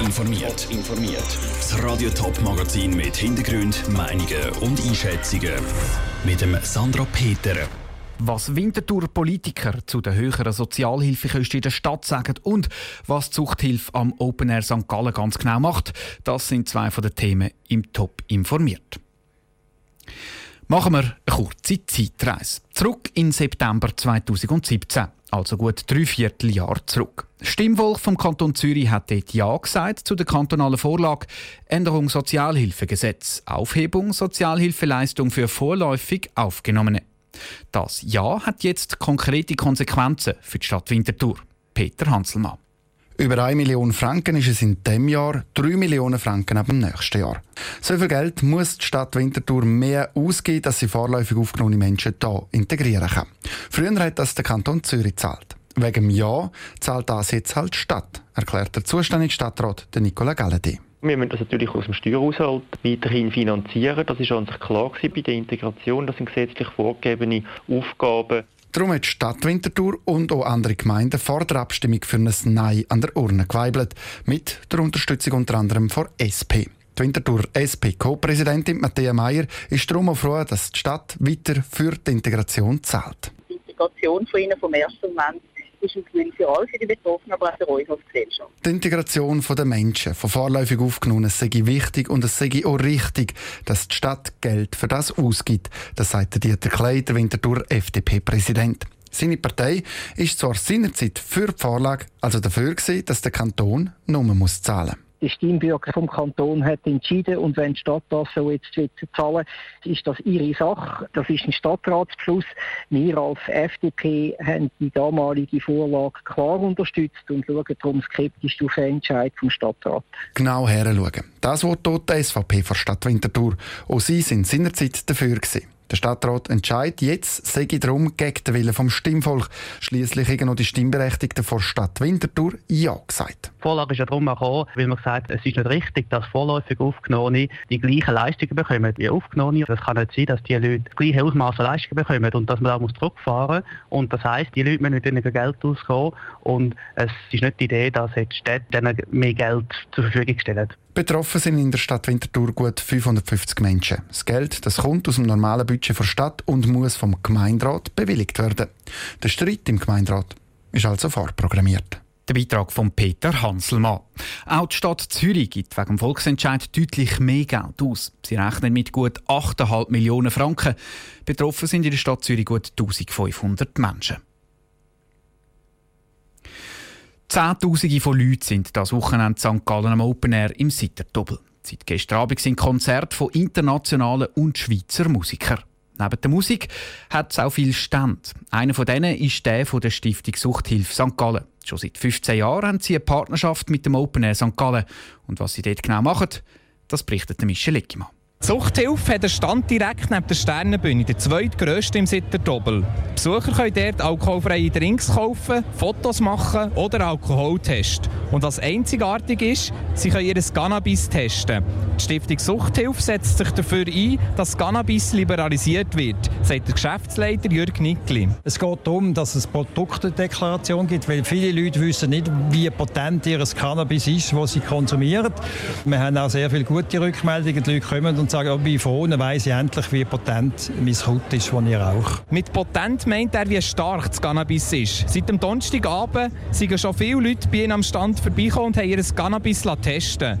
informiert. informiert. Das Radio Top Magazin mit Hintergrund, Meinungen und Einschätzungen mit dem Sandra Peter. Was Winterthur-Politiker zu den höheren Sozialhilfekosten in der Stadt sagen und was die Zuchthilfe am Open Air St. Gallen ganz genau macht, das sind zwei von den Themen im Top informiert. Machen wir eine kurze Zeitreise. Zurück in September 2017, also gut drei Vierteljahr zurück. Das Stimmvolk vom Kanton Zürich hat dort Ja gesagt zu der kantonalen Vorlage Änderung Sozialhilfegesetz, Aufhebung Sozialhilfeleistung für vorläufig Aufgenommene. Das Ja hat jetzt konkrete Konsequenzen für die Stadt Winterthur. Peter Hanselmann. Über 1 Million Franken ist es in diesem Jahr, 3 Millionen Franken ab dem nächsten Jahr. So viel Geld muss die Stadt Winterthur mehr ausgeben, dass sie vorläufig aufgenommene Menschen hier integrieren kann. Früher hat das der Kanton Zürich zahlt. Wegen dem Ja zahlt das jetzt halt die Stadt, erklärt der zuständige Stadtrat Nicola Galledi. Wir müssen das natürlich aus dem Steuerhaushalt weiterhin finanzieren. Das ist uns klar bei der Integration. Das sind gesetzlich vorgegebene Aufgaben. Darum hat die Stadt Winterthur und auch andere Gemeinden vor der Abstimmung für ein Nein an der Urne geweibelt. Mit der Unterstützung unter anderem von SP. Die Winterthur SP-Co-Präsidentin Matthäa Meyer ist darum auch froh, dass die Stadt weiter für die Integration zahlt. Die Integration von ihnen vom ersten Moment ist ein Gewinn für alle, für die Betroffenen, Gesellschaft. Die Integration der Menschen, von vorläufig aufgenommen, sei wichtig und es sei auch richtig, dass die Stadt Geld für das ausgibt. Das sagt Dieter Kleider, Winterthur FDP-Präsident. Seine Partei ist zwar seinerzeit für die Vorlage, also dafür gewesen, dass der Kanton nur zahlen muss die Stimmbürger vom Kanton hat entschieden und wenn die Stadt das so jetzt zahlen ist das ihre Sache. Das ist ein Stadtratsbeschluss. Wir als FDP haben die damalige Vorlage klar unterstützt und schauen darum skeptisch auf den Entscheid vom Stadtrat. Genau heranschauen. Das wird dort die SVP vor Stadt Winterthur. Auch sie sind seinerzeit dafür gewesen. Der Stadtrat entscheidet jetzt, sei darum gegen den Willen vom Stimmvolk. Schließlich haben noch die Stimmberechtigten vor Stadt Winterthur Ja gesagt. Die Vorlage ist ja darum gekommen, weil man gesagt es ist nicht richtig, dass vorläufig Aufgenommene die gleichen Leistungen bekommen wie Aufgenommene. Es kann nicht sein, dass die Leute das gleiche Ausmaß an Leistungen bekommen und dass man da muss zurückfahren muss. Und das heisst, die Leute müssen mit weniger Geld auskommen und es ist nicht die Idee, dass die Städte denen mehr Geld zur Verfügung stellen. Betroffen sind in der Stadt Winterthur gut 550 Menschen. Das Geld das kommt aus dem normalen Budget der Stadt und muss vom Gemeinderat bewilligt werden. Der Streit im Gemeinderat ist also vorprogrammiert. Der Beitrag von Peter Hanselmann. Auch die Stadt Zürich gibt wegen dem Volksentscheid deutlich mehr Geld aus. Sie rechnen mit gut 8,5 Millionen Franken. Betroffen sind in der Stadt Zürich gut 1500 Menschen. Zehntausende von Leuten sind das Wochenende St. Gallen am Open Air im Sitterdoppel. Seit gestern Abend sind Konzerte von internationalen und Schweizer Musikern. Neben der Musik hat es auch viele Stände. Einer von denen ist der von der Stiftung Suchthilfe St. Gallen. Schon seit 15 Jahren haben sie eine Partnerschaft mit dem Open Air St. Gallen. Und was sie dort genau machen, das berichtet Michel Leckimann. Suchthilfe hat einen Stand direkt neben der Sternenbühne, der zweitgrösste im Sitterdobel. Besucher können dort alkoholfreie Drinks kaufen, Fotos machen oder Alkohol testen. Und was einzigartig ist, sie können ihr Cannabis testen. Die Stiftung Suchthilfe setzt sich dafür ein, dass Cannabis liberalisiert wird, sagt der Geschäftsleiter Jürg Nickli. Es geht darum, dass es Produktdeklaration gibt, weil viele Leute wissen nicht, wie potent ihr Cannabis ist, das sie konsumieren. Wir haben auch sehr viele gute Rückmeldungen. Die Leute kommen und sagen, oh, bei vorne weiss ich endlich, wie potent mein Kraut ist, das ich rauche. Mit potent meint er, wie stark das Cannabis ist. Seit dem Donnerstagabend sind schon viele Leute bei ihm am Stand vorbeigekommen und haben ihr Cannabis testen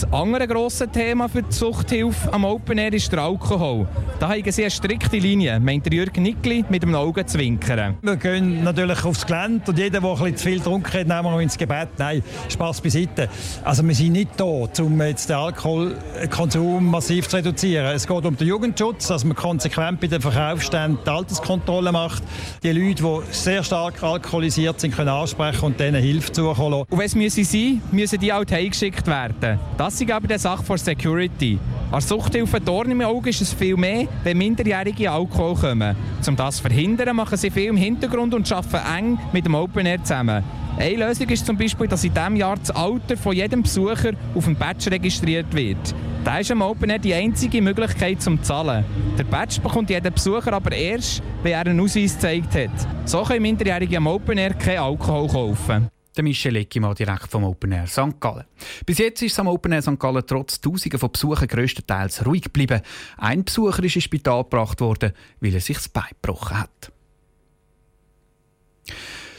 das andere grosse Thema für die Suchthilfe am Open Air ist der Alkohol. Da haben sie eine strikte Linie, meint Jürgen Nickli mit dem Augen zwinkern. Wir gehen natürlich aufs Gelände und jeder, der ein zu viel getrunken hat, nehmen wir ins Gebet. Nein, Spass beiseite. Also wir sind nicht da, um jetzt den Alkoholkonsum massiv zu reduzieren. Es geht um den Jugendschutz, dass man konsequent bei den Verkaufsständen die Alterskontrolle macht. Die Leute, die sehr stark alkoholisiert sind, können ansprechen und denen Hilfe zukommen. Und wenn es müssen sein, müssen die auch heimgeschickt werden. Das ist aber die Sache von Security. Als Suchthilfe Dorn im Auge ist es viel mehr, wenn Minderjährige Alkohol kommen. Um das zu verhindern, machen sie viel im Hintergrund und arbeiten eng mit dem Open Air zusammen. Eine Lösung ist zum Beispiel, dass in diesem Jahr das Alter von jedem Besucher auf dem Badge registriert wird. Da ist am Open Air die einzige Möglichkeit zum Zahlen. Der Badge bekommt jeder Besucher aber erst, wenn er einen Ausweis gezeigt hat. So können Minderjährige am Open Air keinen Alkohol kaufen. Der Michel Eckimann direkt vom Open Air St. Gallen. Bis jetzt ist es am Open Air St. Gallen trotz Tausenden von Besuchern grösstenteils ruhig geblieben. Ein Besucher ist ins Spital gebracht worden, weil er sich das Bein gebrochen hat.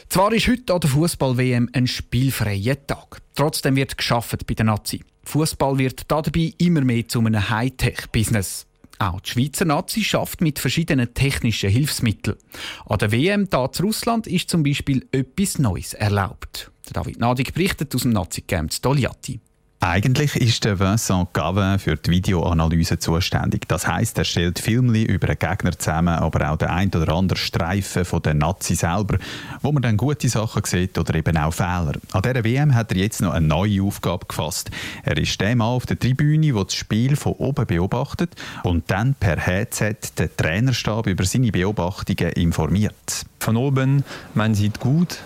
Zwar ist heute an der Fußball-WM ein spielfreier Tag. Trotzdem wird geschafft bei den Nazi. Fußball wird dabei immer mehr zu einem Hightech-Business. Auch die Schweizer Nazi schafft mit verschiedenen technischen Hilfsmitteln. An der WM da zu Russland ist zum Beispiel etwas Neues erlaubt. David Nadig berichtet aus dem Nazi-Camp Stoliati. Eigentlich ist der Vincent Gavin für die Videoanalyse zuständig. Das heißt, er stellt Filme über einen Gegner zusammen, aber auch den ein oder anderen Streifen von den Nazi selber, wo man dann gute Sachen sieht oder eben auch Fehler. An dieser WM hat er jetzt noch eine neue Aufgabe gefasst. Er ist der Mann auf der Tribüne, der das Spiel von oben beobachtet und dann per Headset den Trainerstab über seine Beobachtungen informiert. Von oben, man sieht gut,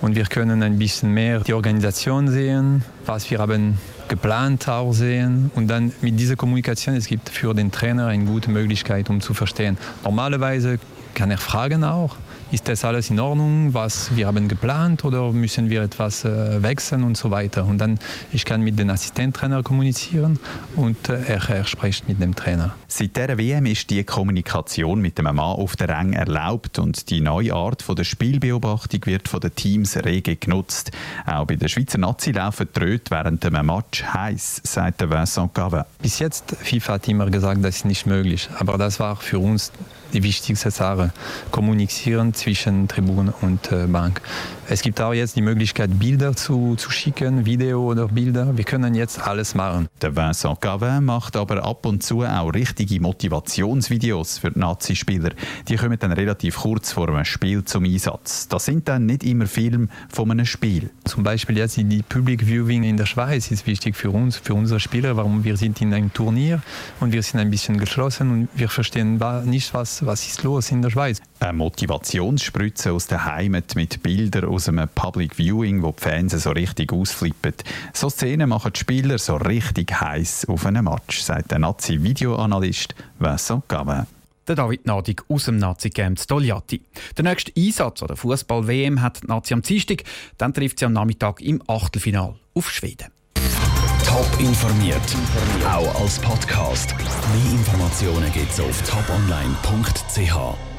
und wir können ein bisschen mehr die Organisation sehen, was wir haben geplant auch sehen und dann mit dieser Kommunikation, es gibt für den Trainer eine gute Möglichkeit, um zu verstehen. Normalerweise kann er fragen auch, ist das alles in Ordnung, was wir haben geplant oder müssen wir etwas äh, wechseln und so weiter. Und dann ich kann mit dem Assistenttrainer kommunizieren und äh, er, er spricht mit dem Trainer. Seit der WM ist die Kommunikation mit dem Mann auf der Rang erlaubt und die neue Art von der Spielbeobachtung wird von den Teams rege genutzt. Auch bei der Schweizer Nazi laufen die Röte während dem Match heiß, sagt Vincent Gavin. Bis jetzt FIFA hat immer gesagt, das ist nicht möglich, aber das war für uns die wichtigste Sache. Kommunizieren zwischen Tribune und äh, Bank. Es gibt auch jetzt die Möglichkeit, Bilder zu, zu schicken, Video oder Bilder. Wir können jetzt alles machen. Der Vincent Gavin macht aber ab und zu auch richtige Motivationsvideos für Nazi-Spieler. Die kommen dann relativ kurz vor einem Spiel zum Einsatz. Das sind dann nicht immer Filme von einem Spiel. Zum Beispiel jetzt die Public Viewing in der Schweiz ist wichtig für uns, für unsere Spieler, warum wir sind in einem Turnier und wir sind ein bisschen geschlossen und wir verstehen nicht, was, was ist los in der Schweiz. Eine Motivationsspritze aus der Heimat mit Bildern aus einem Public Viewing, wo die Fans so richtig ausflippen. So Szenen machen die Spieler so richtig heiß auf einen Match, sagt der Nazi-Videoanalyst Vincent Gavin. Der David Nadig aus dem Nazi-Camp Stogliatti. Der nächste Einsatz an der Fußball-WM hat die Nazi am Dienstag. Dann trifft sie am Nachmittag im Achtelfinal auf Schweden. Top informiert, auch als Podcast. Mehr Informationen gibt es auf toponline.ch.